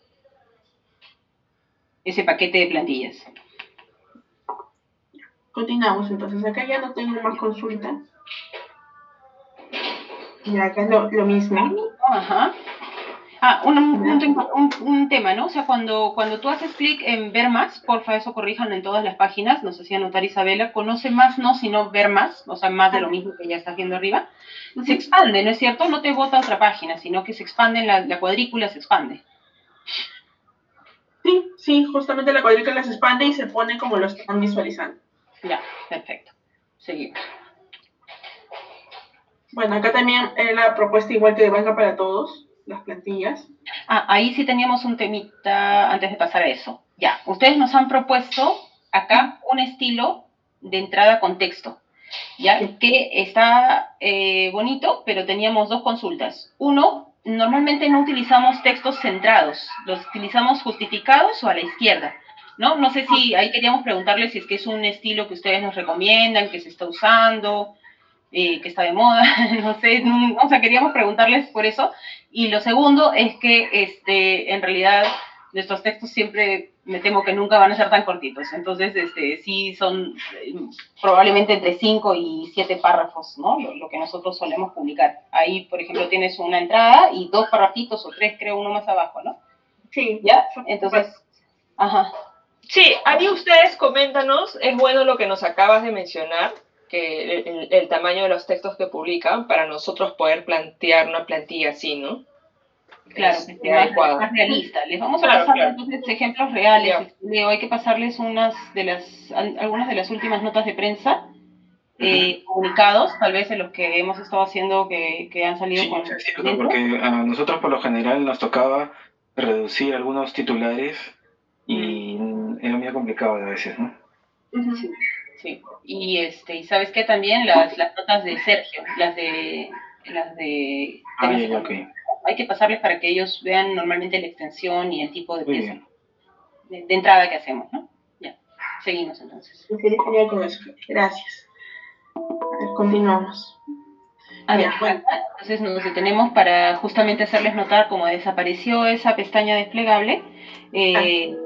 Ese paquete de plantillas. Continuamos entonces, acá ya no tengo más consultas. Y acá lo, lo mismo. Ajá. Ah, un, un, un- un tema, ¿no? O sea, cuando, cuando tú haces clic en ver más, porfa, eso corrijan en todas las páginas, nos hacía notar Isabela, conoce más, no, sino ver más, o sea, más de lo mismo que ya estás viendo arriba, se expande, ¿no es cierto? No te bota otra página, sino que se expande, en la, la cuadrícula se expande. Sí, sí, justamente la cuadrícula se expande y se pone como lo están visualizando. Ya, perfecto. Seguimos. Bueno, acá también era la propuesta igual que de banca para todos, las plantillas. Ah, ahí sí teníamos un temita antes de pasar a eso. Ya, ustedes nos han propuesto acá un estilo de entrada con texto, ya que está eh, bonito, pero teníamos dos consultas. Uno, normalmente no utilizamos textos centrados, los utilizamos justificados o a la izquierda. ¿No? no sé si ahí queríamos preguntarles si es que es un estilo que ustedes nos recomiendan, que se está usando, eh, que está de moda, no sé, no- o sea, queríamos preguntarles por eso. Y lo segundo es que este, en realidad nuestros textos siempre me temo que nunca van a ser tan cortitos. Entonces, este, sí son eh, probablemente entre 5 y 7 párrafos, ¿no? Lo, lo que nosotros solemos publicar. Ahí, por ejemplo, tienes una entrada y dos parrafitos o tres, creo, uno más abajo, ¿no? Sí, ¿Ya? Entonces, ajá. Sí, ahí ustedes coméntanos, es bueno lo que nos acabas de mencionar, que el, el- tamaño de los textos que publican para nosotros poder plantear una plantilla así, ¿no? Claro, Este, que sea más, adecuada. más realista. Les vamos a Claro, pasar claro. entonces ejemplos reales. Ya. Este, Leo, hay que pasarles unas de las, al- algunas de las últimas notas de prensa, eh, comunicados, tal vez de los que hemos estado haciendo que, que han salido Sí, con es cierto, porque a nosotros por lo general nos tocaba reducir algunos titulares y era muy complicado a veces, ¿no? Ujú. Sí, sí. Y este, y sabes qué también las, las notas de Sergio, las de las de Ah, temas ya, ya, ok. económicos, hay que pasarles para que ellos vean normalmente la extensión y el tipo de Muy pieza bien. de, de entrada que hacemos, ¿no? Ya, seguimos entonces. Sí, sería genial con eso. Gracias. A ver, continuamos. A ver, bueno. entonces nos detenemos para justamente hacerles notar cómo desapareció esa pestaña desplegable. Eh,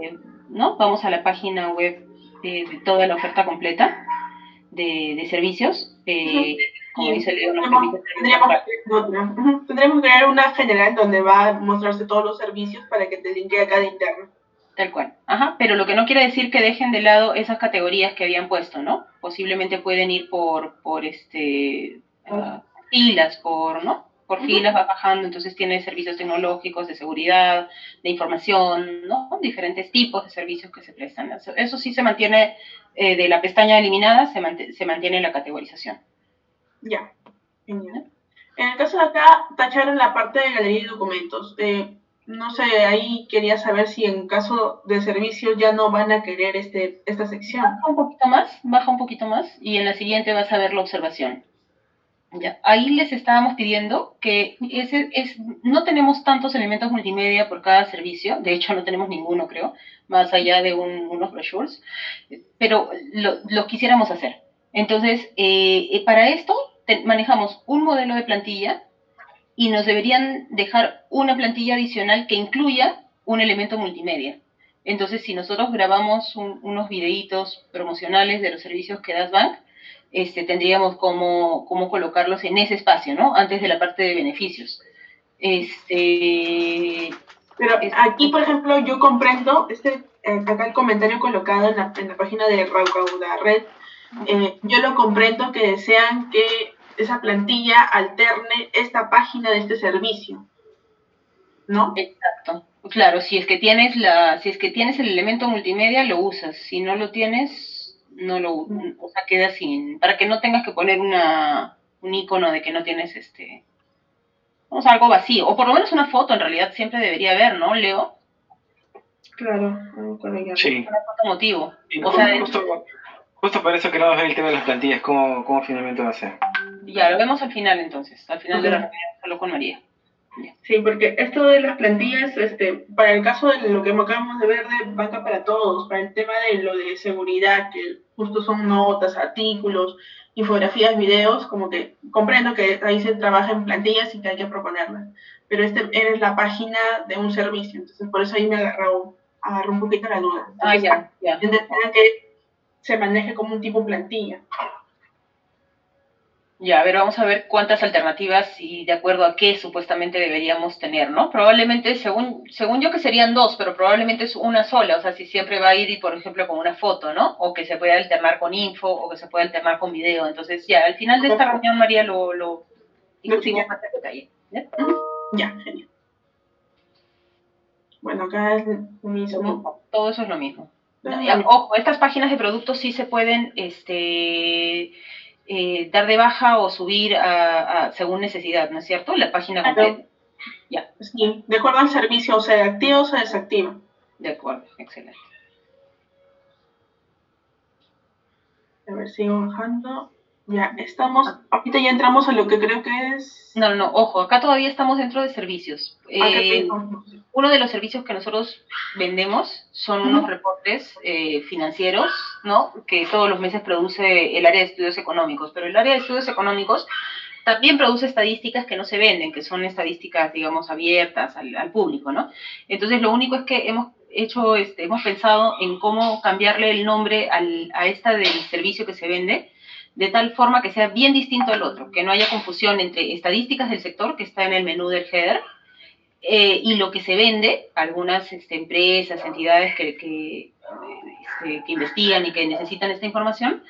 ¿no? Vamos a la página web eh, de toda la oferta completa de, de servicios. Eh, Como Y dice Leo, nos tendríamos, que crear otra. Ujú. Tendríamos que crear una general donde va a mostrarse todos los servicios para que te linkee a cada interno. Tal cual. Ajá, pero lo que no quiere decir que dejen de lado esas categorías que habían puesto, ¿no? Posiblemente pueden ir por, por este, ah, filas, por, ¿no? Por filas va bajando, entonces tiene servicios tecnológicos, de seguridad, de información, ¿no? Diferentes tipos de servicios que se prestan. Eso, eso sí se mantiene, eh, de la pestaña eliminada, se, mant- se mantiene la categorización. Ya. Genial. En el caso de acá, tacharon la parte de galería y documentos. Eh, no sé, ahí quería saber si en caso de servicio ya no van a querer este, esta sección. Baja un poquito más, baja un poquito más y en la siguiente vas a ver la observación. Ya, ahí les estábamos pidiendo que ese es, no tenemos tantos elementos multimedia por cada servicio, de hecho no tenemos ninguno creo, más allá de un- unos brochures, pero lo, lo quisiéramos hacer. Entonces, eh, eh, para esto te- manejamos un modelo de plantilla y nos deberían dejar una plantilla adicional que incluya un elemento multimedia. Entonces, si nosotros grabamos un- unos videitos promocionales de los servicios que das Bank, este, tendríamos cómo, cómo colocarlos en ese espacio, ¿no? Antes de la parte de beneficios. Este, Pero aquí, por ejemplo, yo comprendo, este, eh, acá el comentario colocado en la, en la página de Raucauda Red, eh, yo lo comprendo que desean que esa plantilla alterne esta página de este servicio. ¿No? exacto. Claro, si es que tienes la, si es que tienes el elemento multimedia, lo usas. Si no lo tienes, no lo, o sea, queda sin, para que no tengas que poner una, un icono de que no tienes este, vamos, algo vacío, o por lo menos una foto en realidad siempre debería haber, ¿no, Leo? Claro, con ella. Sí. Una foto motivo. Y O sea, justo, justo para eso queremos ver el tema de las plantillas, cómo, cómo finalmente va a ser. Ya, lo vemos al final entonces, al final de la reunión, solo con María. Sí, porque esto de las plantillas, este, para el caso de lo que acabamos de ver de Banca para Todos, para el tema de lo de seguridad, que justo son notas, artículos, infografías, videos, como que comprendo que ahí se trabaja en plantillas y que hay que proponerlas. Pero este es la página de un servicio, entonces por eso ahí me agarró, agarró un poquito la duda. Ah, Entonces, ya, ya. entender que se maneje como un tipo plantilla. Ya, a ver, vamos a ver cuántas alternativas y de acuerdo a qué supuestamente deberíamos tener, ¿no? Probablemente, según, según yo que serían dos, pero probablemente es una sola, o sea, si siempre va a ir, y por ejemplo, con una foto, ¿no? O que se pueda alternar con info, o que se pueda alternar con video. Entonces, ya, al final de esta reunión, María, lo, lo discutimos más en detalle. ¿ya? Ya, genial. Bueno, acá es lo mismo. Todo eso es lo mismo. Ya, Ojo, estas páginas de productos sí se pueden este, eh, dar de baja o subir a, a- según necesidad, ¿no es cierto? La página Claro. completa. Ya, Sí, de acuerdo al servicio, o se activa o se desactiva. de acuerdo, excelente. A ver, sigo bajando. Ya, estamos, ahorita ya entramos a lo que creo que es... No, no, no, ojo, acá todavía estamos dentro de servicios. Acá Eh, uno de los servicios que nosotros vendemos son unos reportes eh, financieros, ¿no? Que todos los meses produce el área de estudios económicos, pero el área de estudios económicos también produce estadísticas que no se venden, que son estadísticas, digamos, abiertas al, al público, ¿no? Entonces, lo único es que hemos hecho, este, hemos pensado en cómo cambiarle el nombre al, a esta del servicio que se vende, de tal forma que sea bien distinto al otro, que no haya confusión entre estadísticas del sector, que está en el menú del header, eh, y lo que se vende, algunas este, empresas, entidades que, este, que investigan y que necesitan esta información,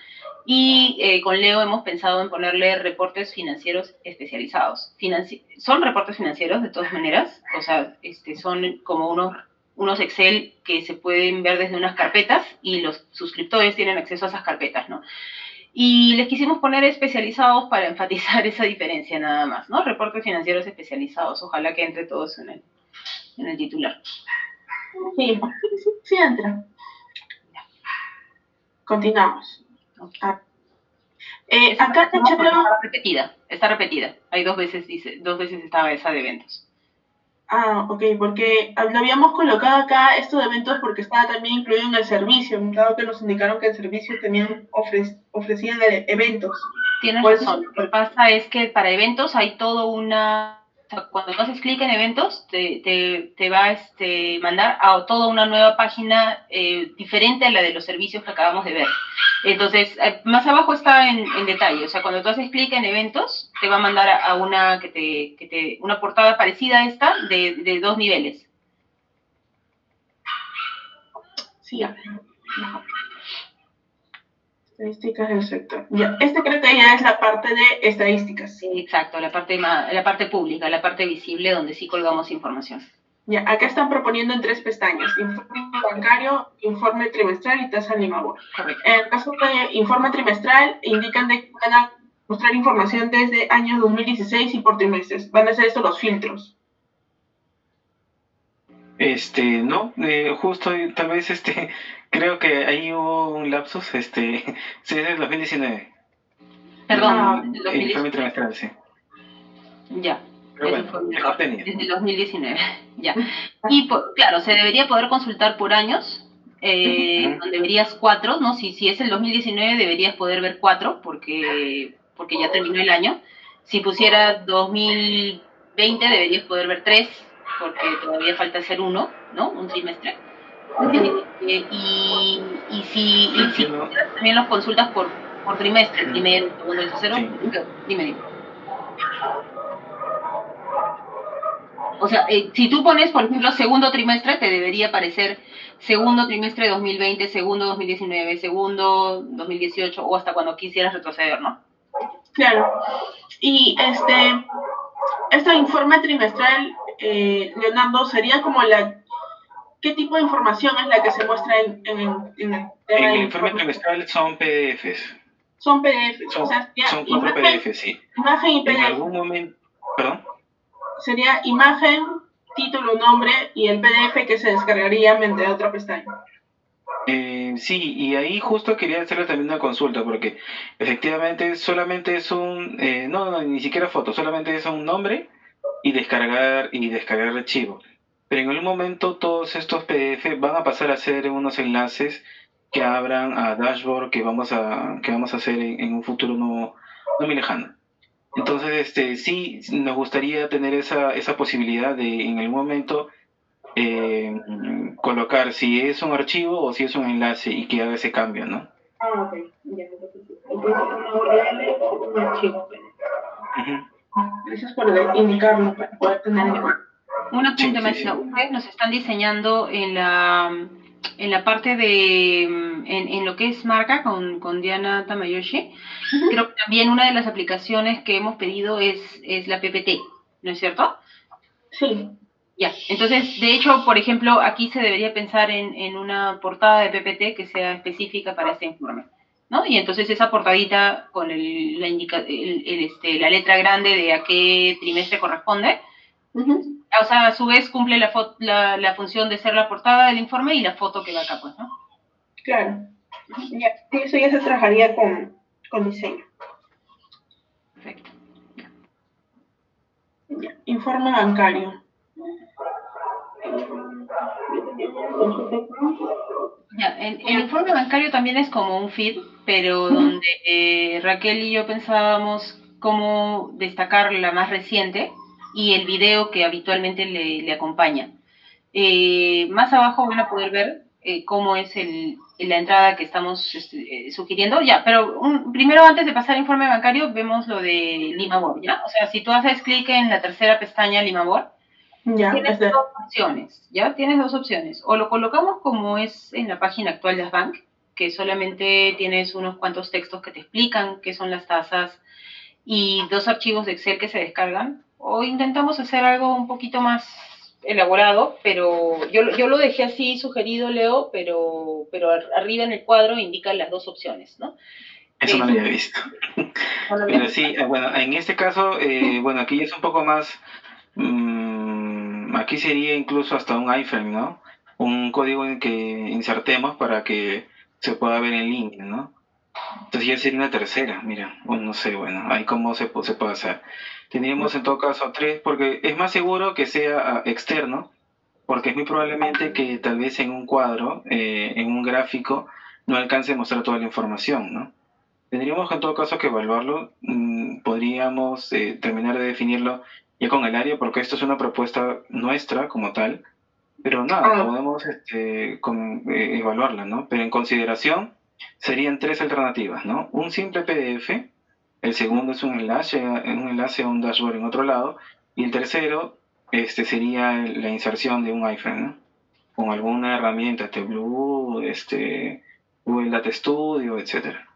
y eh, con Leo hemos pensado en ponerle reportes financieros especializados. Financi- son reportes financieros de todas maneras, o sea, este, son como unos, unos Excel que se pueden ver desde unas carpetas y los suscriptores tienen acceso a esas carpetas, ¿no? Y les quisimos poner especializados para enfatizar esa diferencia nada más, ¿no? Reportes financieros especializados, ojalá que entre todos en el, en el titular. Sí, sí, sí entra. Continuamos. Ok. Ah. Eh, acá está repetida, está repetida. Hay dos veces, dice, dos veces estaba esa de eventos. Ah, ok, porque lo habíamos colocado acá esto de eventos porque estaba también incluido en el servicio, dado que nos indicaron que el servicio también ofre- ofrecía de- eventos. Tienes razón. Lo que pasa es que para eventos hay todo una... sea, cuando tú haces clic en eventos, te, te, te va a este, mandar a toda una nueva página eh, diferente a la de los servicios que acabamos de ver. Entonces, eh, más abajo está en, en detalle. O sea, cuando tú haces clic en eventos, te va a mandar a, a una que te, que te, una portada parecida a esta de, de dos niveles. Sí, ya. Estadísticas del sector. Ya, este creo que ya es la parte de estadísticas. Sí, exacto, la parte, la parte pública, la parte visible donde sí colgamos información. Ya, acá están proponiendo en tres pestañas, informe bancario, informe trimestral y tasa Limabor. Correcto. En el caso de informe trimestral, indican de que van a mostrar información desde años 2016 y por trimestres. Van a ser estos los filtros. Este, no, eh, justo eh, tal vez este, creo que ahí hubo un lapsus, este, sí, es del 2019. Perdón, Ah, El 2019. informe trimestral, sí. Ya. Pero bueno, fue error. Desde el 2019, ya. Y por- claro, se debería poder consultar por años, eh, donde verías cuatro, ¿no? Si, si es el 2019 deberías poder ver cuatro, porque, porque ya terminó el año. Si pusiera 2020 deberías poder ver tres, porque todavía falta hacer uno, ¿no? Un trimestre. Eh, y, y si, y si también los consultas por, por trimestre, primero, el segundo, el tercero, Sí. dime, dime. O sea, eh, si tú pones, por ejemplo, segundo trimestre, te debería aparecer segundo trimestre 2020, segundo 2019, segundo 2018 o hasta cuando quisieras retroceder, ¿no? Claro. Y este, este informe trimestral, eh, Leonardo, sería como la... ¿Qué tipo de información es la que se muestra en, en, en el tema En el informe trimestral son PDFs, Son PDFs, son, o sea, son cuatro imagen, PDFs, sí. imagen y En PDF. algún momento, perdón, Sería imagen, título, nombre y el PDF que se descargaría mediante otra pestaña. Eh, sí, y ahí justo quería hacerle también una consulta, porque efectivamente solamente es un, eh, no, no, ni siquiera foto, solamente es un nombre y descargar y descargar el archivo. Pero en algún momento todos estos PDF van a pasar a ser unos enlaces que abran a dashboard que vamos a, que vamos a hacer en, en un futuro no, no muy lejano. Entonces, este, sí, nos gustaría tener esa, esa posibilidad de en algún momento eh, colocar si es un archivo o si es un enlace y que haga ese cambio, ¿no? Ah, ok. Ya, entonces, un archivo. Gracias por indicarlo para poder tener Una pregunta, sí, Ustedes nos están diseñando en la en la parte de, en, en, lo que es marca con, con Diana Tamayoshi, creo que también una de las aplicaciones que hemos pedido es, es la PPT, ¿no es cierto? Sí. Ya, entonces, de hecho, por ejemplo, aquí se debería pensar en, en una portada de PPT que sea específica para este informe. ¿no? Y entonces esa portadita con el, la, indica, el, este, la letra grande de a qué trimestre corresponde, o sea, a su vez cumple la, la, la, función de ser la portada del informe y la foto que va acá, pues, ¿no? Claro. Ya, eso ya se trabajaría con, con diseño. Perfecto. Ya. Informe bancario. Ya, el, el, informe bancario también es como un feed, pero donde eh, Raquel y yo pensábamos cómo destacar la más reciente y el video que habitualmente le, le acompaña. Eh, más abajo van a poder ver eh, cómo es el, la entrada que estamos este, sugiriendo. Ya, pero un, primero antes de pasar al informe bancario, vemos lo de Limabor, ¿ya? O sea, si tú haces clic en la tercera pestaña Limabor, ya, tienes dos opciones, ¿ya? Tienes dos opciones. O lo colocamos como es en la página actual de Asbank, que solamente tienes unos cuantos textos que te explican qué son las tasas y dos archivos de Excel que se descargan, o intentamos hacer algo un poquito más elaborado, pero yo, yo lo dejé así sugerido, Leo, pero, pero arriba en el cuadro indican las dos opciones, ¿no? Eso no lo había visto. pero sí, bueno, en este caso, eh, bueno, aquí es un poco más... Mmm, aquí sería incluso hasta un iframe, ¿no? Un código en que insertemos para que se pueda ver en línea, ¿no? Entonces ya sería una tercera, mira, bueno, no sé, bueno, ahí cómo se, se puede hacer. Tendríamos en todo caso tres, porque es más seguro que sea ah, externo, porque es muy probablemente que tal vez en un cuadro, eh, en un gráfico, no alcance a mostrar toda la información, ¿no? Tendríamos en todo caso que evaluarlo, mm, podríamos eh, terminar de definirlo ya con el área, porque esto es una propuesta nuestra como tal, pero nada, podemos este, con, eh, evaluarla, ¿no? Pero en consideración serían tres alternativas, ¿no? Un simple PDF, el segundo es un enlace, un enlace a un dashboard en otro lado, y el tercero este, sería la inserción de un iPhone, ¿no? Con alguna herramienta, este Blue, este, Google Data Studio, etcétera.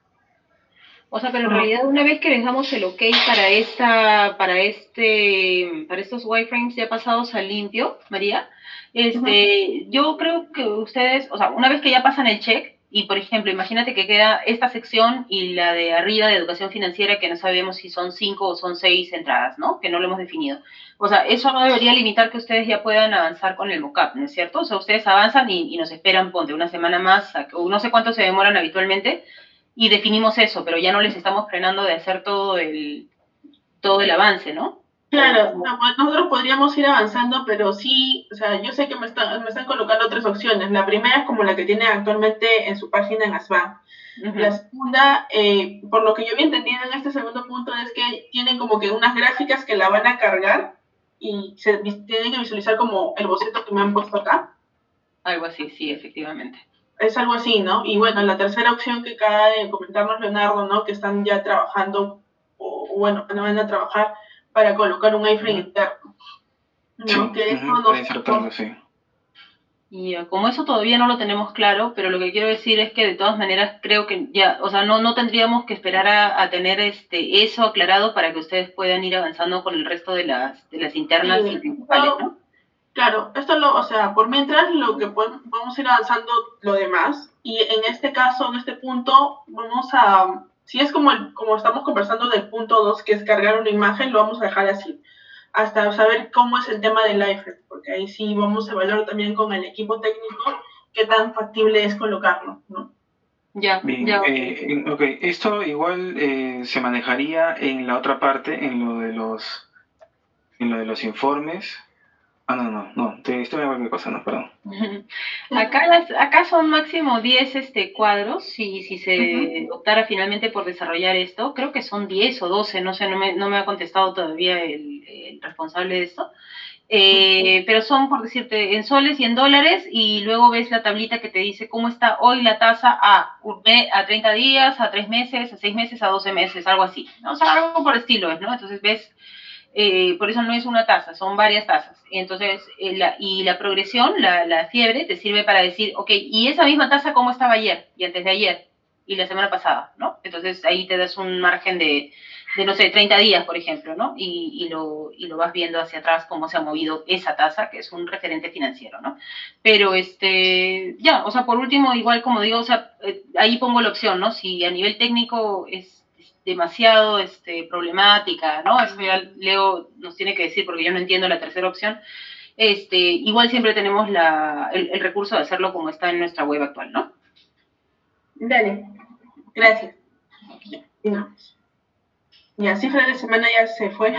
O sea, pero en realidad una vez que dejamos el OK para esta, para este, para estos wireframes ya pasados al limpio, María, este, yo creo que ustedes, o sea, una vez que ya pasan el check, y por ejemplo, imagínate que queda esta sección y la de arriba de educación financiera, que no sabemos si son cinco o son seis entradas, ¿no? Que no lo hemos definido. O sea, eso no debería limitar que ustedes ya puedan avanzar con el mockup, ¿no es cierto? O sea, ustedes avanzan y, y nos esperan, ponte, una semana más, o no sé cuánto se demoran habitualmente, y definimos eso, pero ya no les estamos frenando de hacer todo el, todo el avance, ¿no? Claro, nosotros podríamos ir avanzando, pero sí, o sea, yo sé que me están, me están colocando tres opciones. La primera es como la que tiene actualmente en su página en ASBAN. La segunda, eh, por lo que yo había entendido en este segundo punto, es que tienen como que unas gráficas que la van a cargar y se tienen que visualizar como el boceto que me han puesto acá. Algo así, sí, efectivamente. Es algo así, ¿no? Y bueno, la tercera opción que acaba de comentarnos Leonardo, ¿no? Que están ya trabajando, o bueno, no van a trabajar para colocar un iframe interno. ¿no? que eso no sí. Y como eso todavía no lo tenemos claro, pero lo que quiero decir es que de todas maneras creo que ya, o sea, no, no tendríamos que esperar a, a tener este eso aclarado para que ustedes puedan ir avanzando con el resto de las, de las internas y principales, ¿no? Claro, esto lo, o sea, por mientras lo que podemos, vamos a ir avanzando lo demás y en este caso, en este punto, vamos a si es como, el, como estamos conversando del punto 2, que es cargar una imagen, lo vamos a dejar así, hasta saber cómo es el tema del live, porque ahí sí vamos a evaluar también con el equipo técnico qué tan factible es colocarlo, ¿no? Ya, Bien, ya. Eh, ok, esto igual eh, se manejaría en la otra parte, en lo de los, en lo de los informes, Ah, no, no, no, estoy, estoy cualquier cosa, no, perdón. acá, las, acá son máximo 10 este, cuadros, si, si se optara finalmente por desarrollar esto, creo que son 10 o 12, no sé, no me, no me ha contestado todavía el, el responsable de esto. Eh, pero son, por decirte, en soles y en dólares, y luego ves la tablita que te dice cómo está hoy la tasa a, a 30 días, a 3 meses, a 6 meses, a 12 meses, algo así, ¿no? O sea, algo por estilo, ¿no? Entonces ves, eh, por eso no es una tasa, son varias tasas. Entonces, eh, la, y la progresión, la, la fiebre, te sirve para decir, ok, ¿y esa misma tasa cómo estaba ayer y antes de ayer y la semana pasada, ¿no? Entonces ahí te das un margen de, de no sé, 30 días, por ejemplo, ¿no? Y, y, lo, y lo vas viendo hacia atrás cómo se ha movido esa tasa, que es un referente financiero, ¿no? Pero, este, ya, o sea, por último, igual como digo, o sea, eh, ahí pongo la opción, ¿no? Si a nivel técnico es demasiado este, problemática, ¿no? Eso ya Leo nos tiene que decir, porque yo no entiendo la tercera opción, este, igual siempre tenemos la, el, el recurso de hacerlo como está en nuestra web actual, ¿no? Dale, gracias. No. Ya, cifra de semana ya se fue.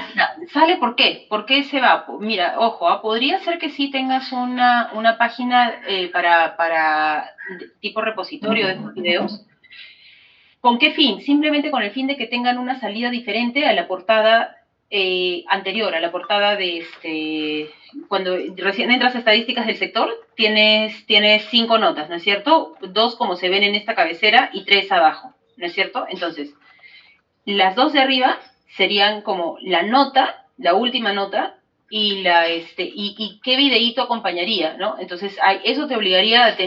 ¿Sale por qué? ¿Por qué se va? Mira, ojo, ¿ah? podría ser que sí tengas una, una página eh, para, para tipo repositorio de estos videos. ¿Con qué fin? Simplemente con el fin de que tengan una salida diferente a la portada eh, anterior, a la portada de este. Cuando recién entras a estadísticas del sector, tienes, tienes cinco notas, ¿no es cierto? Dos como se ven en esta cabecera y tres abajo, ¿no es cierto? Entonces, las dos de arriba serían como la nota, la última nota, y la este y, y qué videíto acompañaría, ¿no? Entonces, hay, eso te obligaría a tener